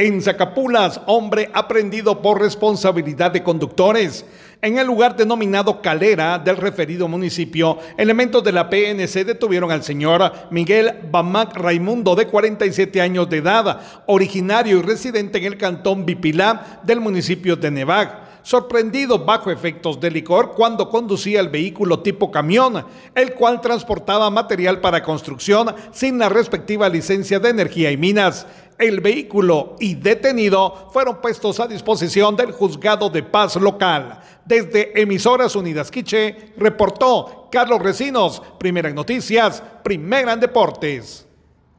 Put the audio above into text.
En Zacapulas, hombre aprendido por responsabilidad de conductores. En el lugar denominado Calera del referido municipio, elementos de la PNC detuvieron al señor Miguel Bamac Raimundo, de 47 años de edad, originario y residente en el cantón Bipilá del municipio de Nevac sorprendido bajo efectos de licor cuando conducía el vehículo tipo camión, el cual transportaba material para construcción sin la respectiva licencia de energía y minas. El vehículo y detenido fueron puestos a disposición del juzgado de paz local. Desde Emisoras Unidas Quiche, reportó Carlos Recinos, Primera Noticias, Primera en Deportes.